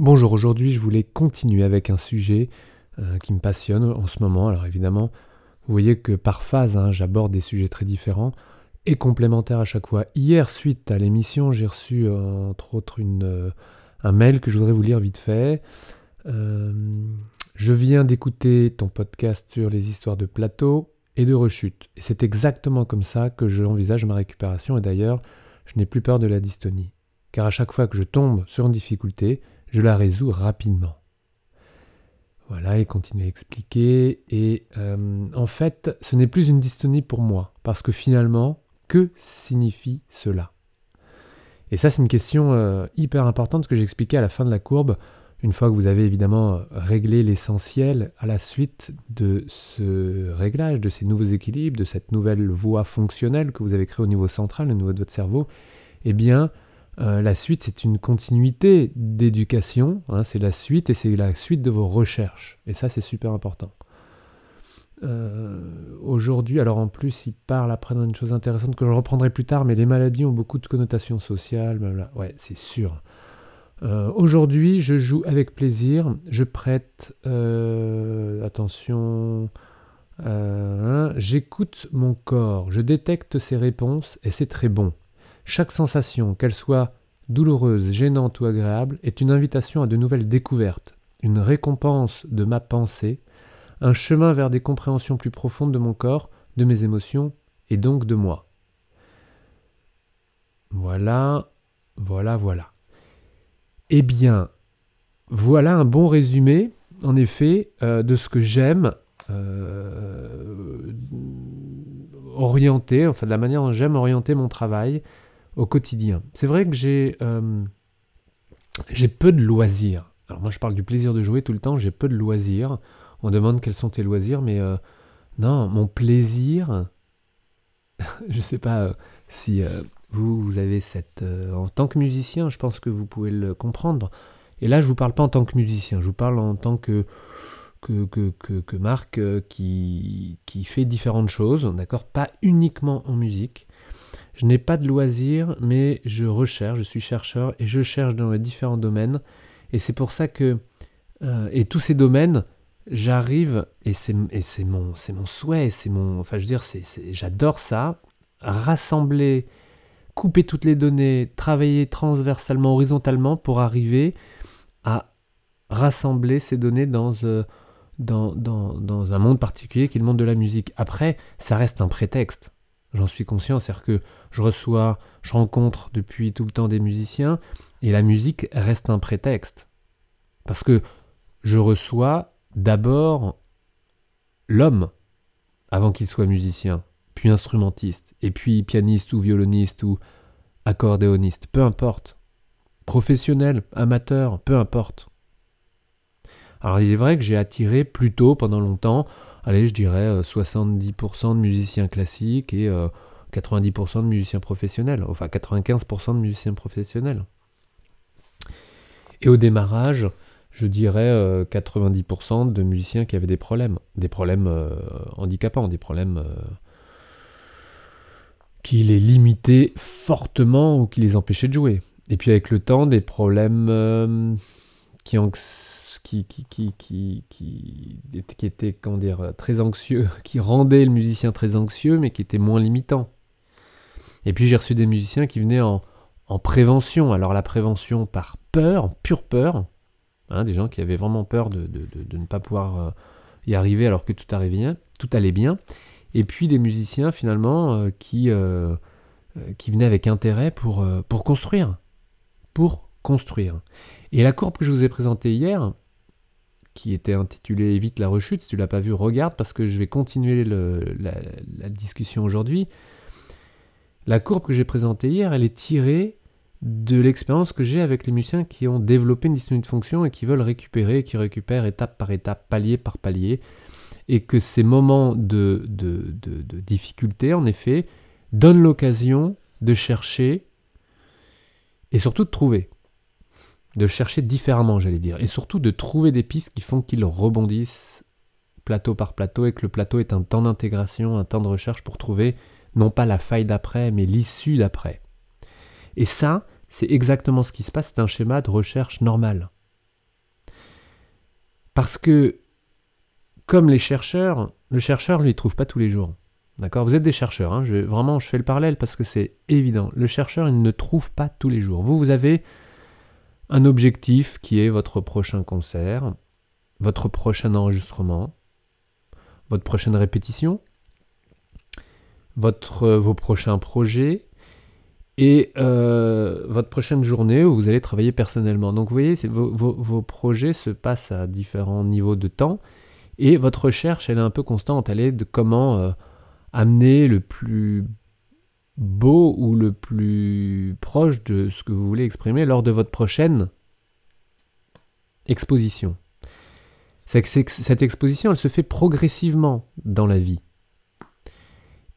Bonjour, aujourd'hui je voulais continuer avec un sujet euh, qui me passionne en ce moment. Alors évidemment, vous voyez que par phase, hein, j'aborde des sujets très différents et complémentaires à chaque fois. Hier, suite à l'émission, j'ai reçu euh, entre autres euh, un mail que je voudrais vous lire vite fait. je viens d'écouter ton podcast sur les histoires de plateau et de rechute. Et c'est exactement comme ça que je envisage ma récupération. Et d'ailleurs, je n'ai plus peur de la dystonie. Car à chaque fois que je tombe sur une difficulté, je la résous rapidement. Voilà, et continue à expliquer. Et euh, en fait, ce n'est plus une dystonie pour moi, parce que finalement, que signifie cela? Et ça, c'est une question euh, hyper importante que j'expliquais à la fin de la courbe, une fois que vous avez évidemment réglé l'essentiel à la suite de ce réglage, de ces nouveaux équilibres, de cette nouvelle voie fonctionnelle que vous avez créée au niveau central, au niveau de votre cerveau, eh bien, euh, la suite, c'est une continuité d'éducation, hein, c'est la suite et c'est la suite de vos recherches. Et ça, c'est super important. Euh, aujourd'hui, alors en plus, il parle après d'une chose intéressante que je reprendrai plus tard, mais les maladies ont beaucoup de connotations sociales, Ouais, c'est sûr. Euh, aujourd'hui, je joue avec plaisir, je prête attention, hein, j'écoute mon corps, je détecte ses réponses et c'est très bon. Chaque sensation, qu'elle soit douloureuse, gênante ou agréable, est une invitation à de nouvelles découvertes, une récompense de ma pensée, un chemin vers des compréhensions plus profondes de mon corps, de mes émotions et donc de moi. Voilà, voilà, voilà. Eh bien, voilà un bon résumé, en effet, euh, de ce que j'aime euh, orienter, enfin de la manière dont j'aime orienter mon travail, au quotidien. C'est vrai que j'ai euh, j'ai peu de loisirs. Alors moi je parle du plaisir de jouer tout le temps, j'ai peu de loisirs. On demande quels sont tes loisirs, mais euh, non, mon plaisir, je ne sais pas euh, si vous, vous avez cette... en tant que musicien, je pense que vous pouvez le comprendre. Et là, je ne vous parle pas en tant que musicien, je vous parle en tant que, que, que, que, que Marc qui, qui fait différentes choses, d'accord? Pas uniquement en musique. Je n'ai pas de loisirs, mais je recherche, je suis chercheur et je cherche dans les différents domaines. Et c'est pour ça que, euh, et tous ces domaines, j'arrive, et c'est mon, mon souhait, c'est mon, enfin je veux dire, j'adore ça, rassembler, couper toutes les données, travailler transversalement, horizontalement pour arriver à rassembler ces données euh, dans, dans un monde particulier qui est le monde de la musique. Après, ça reste un prétexte. J'en suis conscient, c'est-à-dire que je reçois, je rencontre depuis tout le temps des musiciens, et la musique reste un prétexte. Parce que je reçois d'abord l'homme, avant qu'il soit musicien, puis instrumentiste, et puis pianiste ou violoniste ou accordéoniste, peu importe. Professionnel, amateur, peu importe. Alors il est vrai que j'ai attiré plutôt pendant longtemps allez, je dirais 70% euh, de musiciens classiques et 90% euh, de musiciens professionnels, enfin 95% de musiciens professionnels. Et au démarrage, je dirais 90% euh, de musiciens qui avaient des problèmes, des problèmes handicapants, des problèmes qui les limitaient fortement ou qui les empêchaient de jouer. Et puis avec le temps, des problèmes qui, qui, était comment dire, très anxieux, qui rendait le musicien très anxieux, mais qui était moins limitant. Et puis j'ai reçu des musiciens qui venaient en, en prévention. Alors la prévention par peur, pure peur, hein, des gens qui avaient vraiment peur de, de, de, ne pas pouvoir euh, y arriver alors que tout, arrivait bien, tout allait bien. Et puis des musiciens finalement euh, qui, euh, qui venaient avec intérêt pour, pour construire. Pour construire. Et la courbe que je vous ai présentée hier, qui était intitulé Évite la rechute. Si tu l'as pas vu, regarde parce que je vais continuer la, discussion aujourd'hui. La courbe que j'ai présentée hier, elle est tirée de l'expérience que j'ai avec les musiciens qui ont développé une dystonie de fonction et qui veulent récupérer, qui récupèrent étape par étape, palier par palier, et que ces moments de, de, de difficulté, en effet, donnent l'occasion de chercher et surtout de trouver. De chercher différemment, j'allais dire, et surtout de trouver des pistes qui font qu'ils rebondissent plateau par plateau et que le plateau est un temps d'intégration, un temps de recherche pour trouver non pas la faille d'après, mais l'issue d'après. Et ça, c'est exactement ce qui se passe, c'est un schéma de recherche normal. Parce que, comme les chercheurs, le chercheur ne les trouve pas tous les jours. D'accord? Vous êtes des chercheurs, hein, vraiment, je fais le parallèle parce que c'est évident. Le chercheur, il ne trouve pas tous les jours. Vous, vous avez un objectif qui est votre prochain concert, votre prochain enregistrement, votre prochaine répétition, votre, vos prochains projets et euh, votre prochaine journée où vous allez travailler personnellement. Donc vous voyez, vos, vos, projets se passent à différents niveaux de temps et votre recherche, elle est un peu constante. Elle est de comment... Euh, amener le plus beau ou le plus proche de ce que vous voulez exprimer lors de votre prochaine exposition. C'est que cette exposition, elle se fait progressivement dans la vie.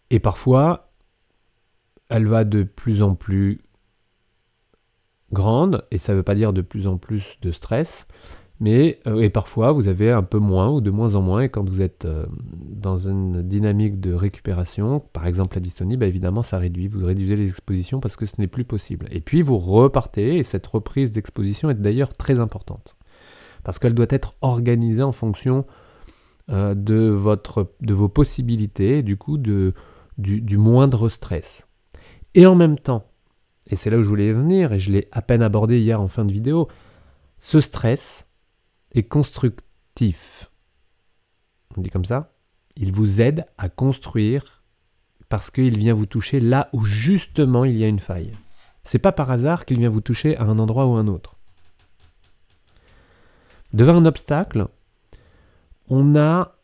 Et parfois, elle va de plus en plus grande, et ça ne veut pas dire de plus en plus de stress, mais euh, et parfois vous avez un peu moins ou de moins en moins et quand vous êtes euh, dans une dynamique de récupération, par exemple la dystonie, bah, évidemment ça réduit, vous réduisez les expositions parce que ce n'est plus possible. Et puis vous repartez et cette reprise d'exposition est d'ailleurs très importante parce qu'elle doit être organisée en fonction euh, de, votre, de vos possibilités, du coup de, du, moindre stress. Et en même temps, et c'est là où je voulais venir et je l'ai à peine abordé hier en fin de vidéo, ce stress, constructif. On dit comme ça Il vous aide à construire parce qu'il vient vous toucher là où justement il y a une faille. C'est pas par hasard qu'il vient vous toucher à un endroit ou un autre. Devant un obstacle, on a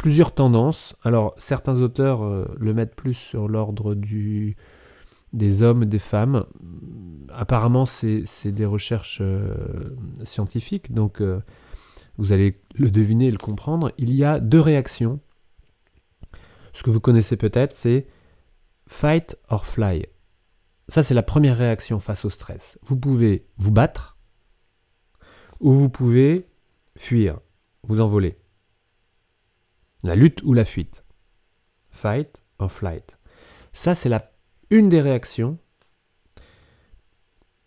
plusieurs tendances. Alors certains auteurs euh, le mettent plus sur l'ordre du des hommes, des femmes. Apparemment, c'est des recherches euh, scientifiques, donc euh, vous allez le deviner et le comprendre. Il y a deux réactions. Ce que vous connaissez peut-être, c'est fight or fly. Ça, c'est la première réaction face au stress. Vous pouvez vous battre ou vous pouvez fuir, vous envoler. La lutte ou la fuite. Fight or flight. Ça, c'est une des réactions,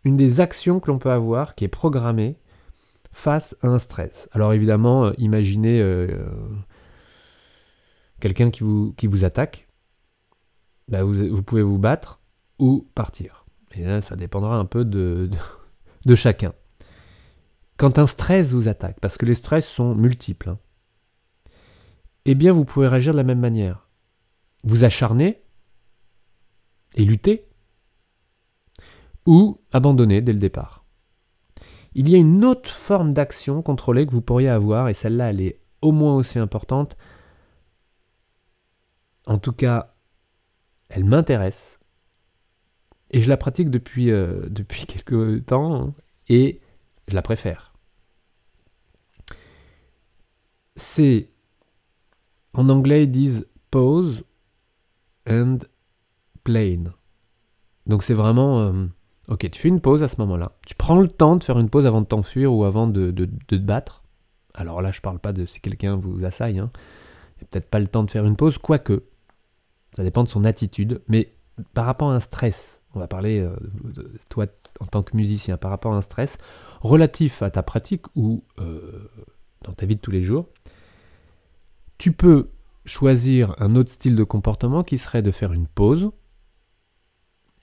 une des actions que l'on peut avoir qui est programmée face à un stress. Alors évidemment, euh, imaginez euh, quelqu'un qui vous, attaque, bah, vous, pouvez vous battre ou partir. Ça dépendra un peu de, de, chacun. Quand un stress vous attaque, parce que les stress sont multiples, hein, eh bien vous pouvez réagir de la même manière. Vous acharnez, et lutter, ou abandonner dès le départ. Il y a une autre forme d'action contrôlée que vous pourriez avoir, et celle-là, elle est au moins aussi importante. En tout cas, elle m'intéresse, et je la pratique depuis, euh, quelques temps, et je la préfère. C'est, en anglais, ils disent pause and plane. Donc c'est vraiment... Euh, ok, tu fais une pause à ce moment-là. Tu prends le temps de faire une pause avant de t'enfuir ou avant de, te battre. Alors là, je parle pas de si quelqu'un vous assaille. Hein. Il n'y a peut-être pas le temps de faire une pause, quoique. Ça dépend de son attitude. Mais par rapport à un stress, on va parler, euh, de toi en tant que musicien, par rapport à un stress relatif à ta pratique ou euh, dans ta vie de tous les jours, tu peux choisir un autre style de comportement qui serait de faire une pause,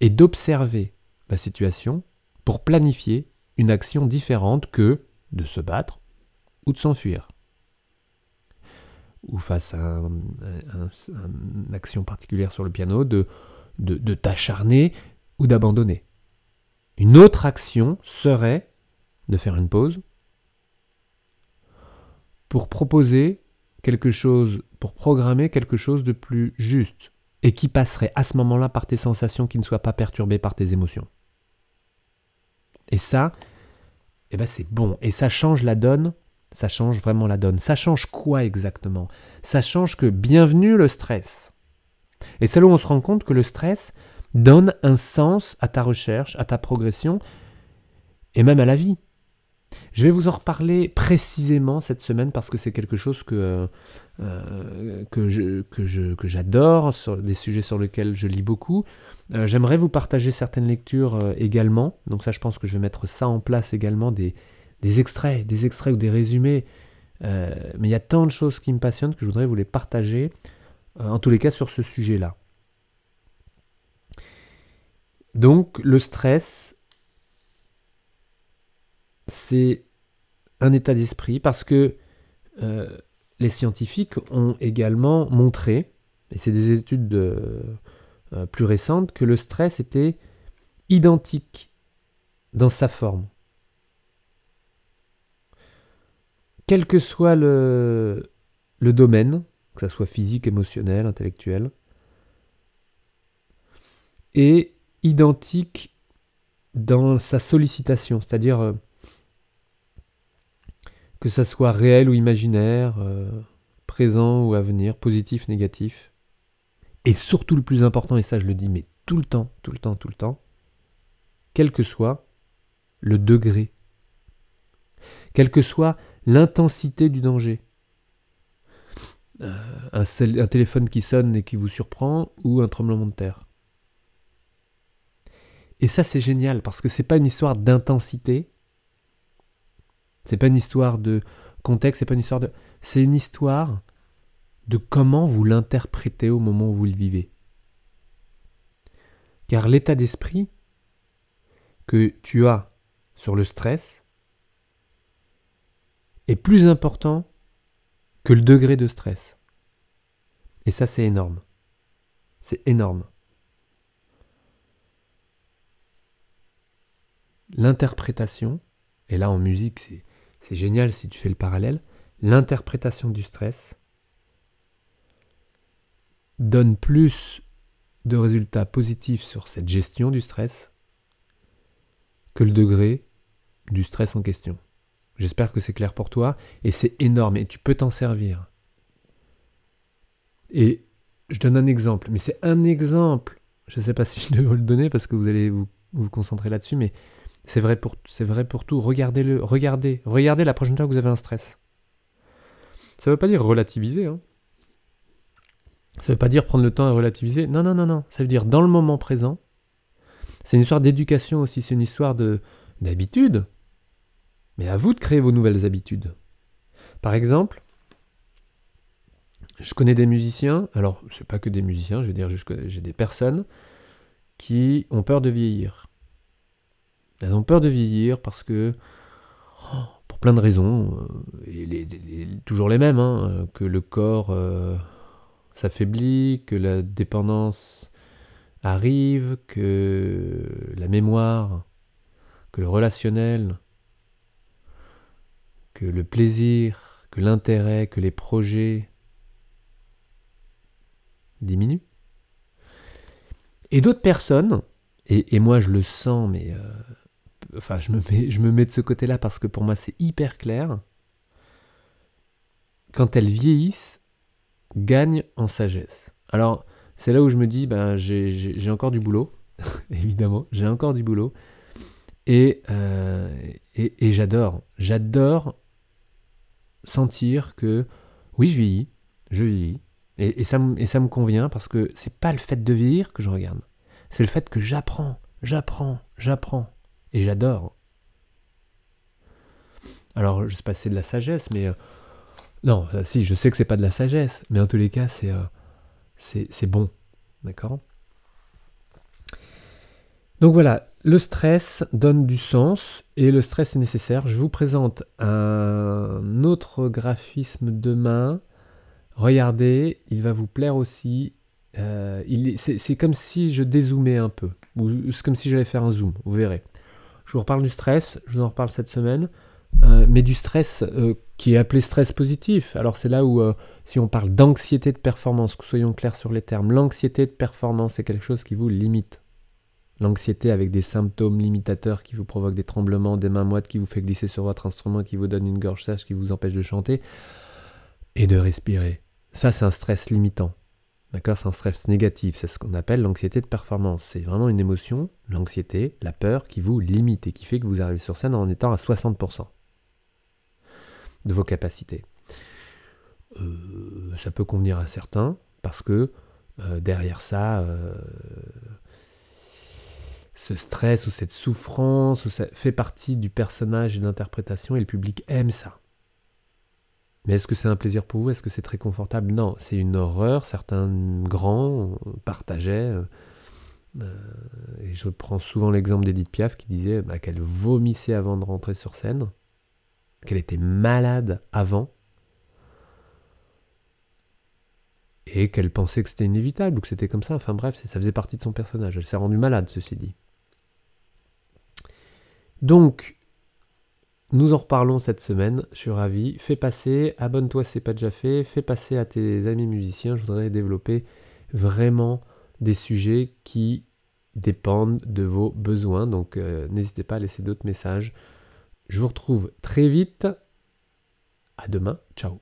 et d'observer la situation pour planifier une action différente que de se battre ou de s'enfuir. Ou face à une action particulière sur le piano, de, de, t'acharner ou d'abandonner. Une autre action serait de faire une pause pour proposer quelque chose, pour programmer quelque chose de plus juste, et qui passerait à ce moment-là par tes sensations qui ne soient pas perturbées par tes émotions. Et ça, eh ben c'est bon. Et ça change la donne. Ça change vraiment la donne. Ça change quoi exactement? Ça change que bienvenue le stress. Et c'est là où on se rend compte que le stress donne un sens à ta recherche, à ta progression et même à la vie. Je vais vous en reparler précisément cette semaine parce que c'est quelque chose que, euh, que j'adore, des sujets sur lesquels je lis beaucoup. Euh, j'aimerais vous partager certaines lectures euh, également. Donc ça, je pense que je vais mettre ça en place également, des, des extraits, des extraits ou des résumés. Euh, mais il y a tant de choses qui me passionnent que je voudrais vous les partager, euh, en tous les cas sur ce sujet-là. Donc le stress, c'est un état d'esprit parce que euh, les scientifiques ont également montré, et c'est des études plus récentes, que le stress était identique dans sa forme. quel que soit le, le domaine, que ce soit physique, émotionnel, intellectuel, est identique dans sa sollicitation, c'est-à-dire euh, que ça soit réel ou imaginaire, euh, présent ou à venir, positif, négatif. Et surtout le plus important, et ça je le dis mais tout le temps, tout le temps, tout le temps, quel que soit le degré, quel que soit l'intensité du danger. Euh, un, un, téléphone qui sonne et qui vous surprend ou un tremblement de terre. Et ça c'est génial parce que c'est pas une histoire d'intensité, c'est pas une histoire de contexte, c'est pas une histoire de, c'est une histoire de comment vous l'interprétez au moment où vous le vivez. Car l'état d'esprit que tu as sur le stress est plus important que le degré de stress. Et ça, c'est énorme. C'est énorme. L'interprétation, et là en musique, c'est génial si tu fais le parallèle, l'interprétation du stress donne plus de résultats positifs sur cette gestion du stress que le degré du stress en question. J'espère que c'est clair pour toi. Et c'est énorme et tu peux t'en servir. Et je donne un exemple, mais c'est un exemple. Je ne sais pas si je dois le donner parce que vous allez vous, vous concentrer là-dessus, mais c'est vrai pour, tout. Regardez-le, regardez, regardez la prochaine fois que vous avez un stress. Ça ne veut pas dire relativiser. Hein. Ça ne veut pas dire prendre le temps à relativiser. Non, non, non, non. Ça veut dire dans le moment présent. C'est une histoire d'éducation aussi. C'est une histoire de d'habitude. Mais à vous de créer vos nouvelles habitudes. Par exemple, je connais des musiciens, alors c'est pas que des musiciens, je veux dire, j'ai des personnes qui ont peur de vieillir. Elles ont peur de vieillir parce que, pour plein de raisons, euh, et toujours les mêmes, hein, que le corps euh, s'affaiblit, que la dépendance arrive, que la mémoire, que le relationnel que le plaisir, que l'intérêt, que les projets diminuent. Et d'autres personnes, et, moi je le sens, mais euh, enfin je me, mets, de ce côté-là parce que pour moi c'est hyper clair, quand elles vieillissent, gagnent en sagesse. Alors c'est là où je me dis, ben, j'ai encore du boulot, évidemment, j'ai encore du boulot. Et, euh, et, et j'adore, j'adore sentir que oui, je vieillis, je vieillis, et, ça, et ça me convient parce que c'est pas le fait de vieillir que je regarde, c'est le fait que j'apprends, j'apprends, j'apprends, et j'adore. Alors, je sais pas si c'est de la sagesse, mais euh, non, si, je sais que c'est pas de la sagesse, mais en tous les cas, c'est euh, bon, d'accord? Donc voilà, le stress donne du sens et le stress est nécessaire. Je vous présente un autre graphisme demain. Regardez, il va vous plaire aussi. Euh, c'est comme si je dézoomais un peu. C'est comme si j'allais faire un zoom, vous verrez. Je vous reparle du stress, je vous en reparle cette semaine. Euh, mais du stress euh, qui est appelé stress positif. Alors c'est là où, si on parle d'anxiété de performance, que soyons clairs sur les termes, l'anxiété de performance est quelque chose qui vous limite. L'anxiété avec des symptômes limitateurs qui vous provoquent des tremblements, des mains moites qui vous fait glisser sur votre instrument, qui vous donne une gorge sèche, qui vous empêche de chanter, et de respirer. Ça, c'est un stress limitant. D'accord C'est un stress négatif. C'est ce qu'on appelle l'anxiété de performance. C'est vraiment une émotion, l'anxiété, la peur, qui vous limite et qui fait que vous arrivez sur scène en étant à 60% de vos capacités. Euh, ça peut convenir à certains parce que euh, derrière ça, euh, ce stress ou cette souffrance, fait partie du personnage et de l'interprétation, et le public aime ça. Mais est-ce que c'est un plaisir pour vous? Est-ce que c'est très confortable? Non, c'est une horreur. Certains grands partageaient. Euh, et je prends souvent l'exemple d'Edith Piaf qui disait bah, qu'elle vomissait avant de rentrer sur scène, qu'elle était malade avant, et qu'elle pensait que c'était inévitable ou que c'était comme ça. Enfin bref, ça faisait partie de son personnage. Elle s'est rendue malade, ceci dit. Donc, nous en reparlons cette semaine, je suis ravi. Fais passer, abonne-toi si ce n'est pas déjà fait, fais passer à tes amis musiciens. Je voudrais développer vraiment des sujets qui dépendent de vos besoins. Donc euh, n'hésitez pas à laisser d'autres messages. Je vous retrouve très vite. À demain. Ciao.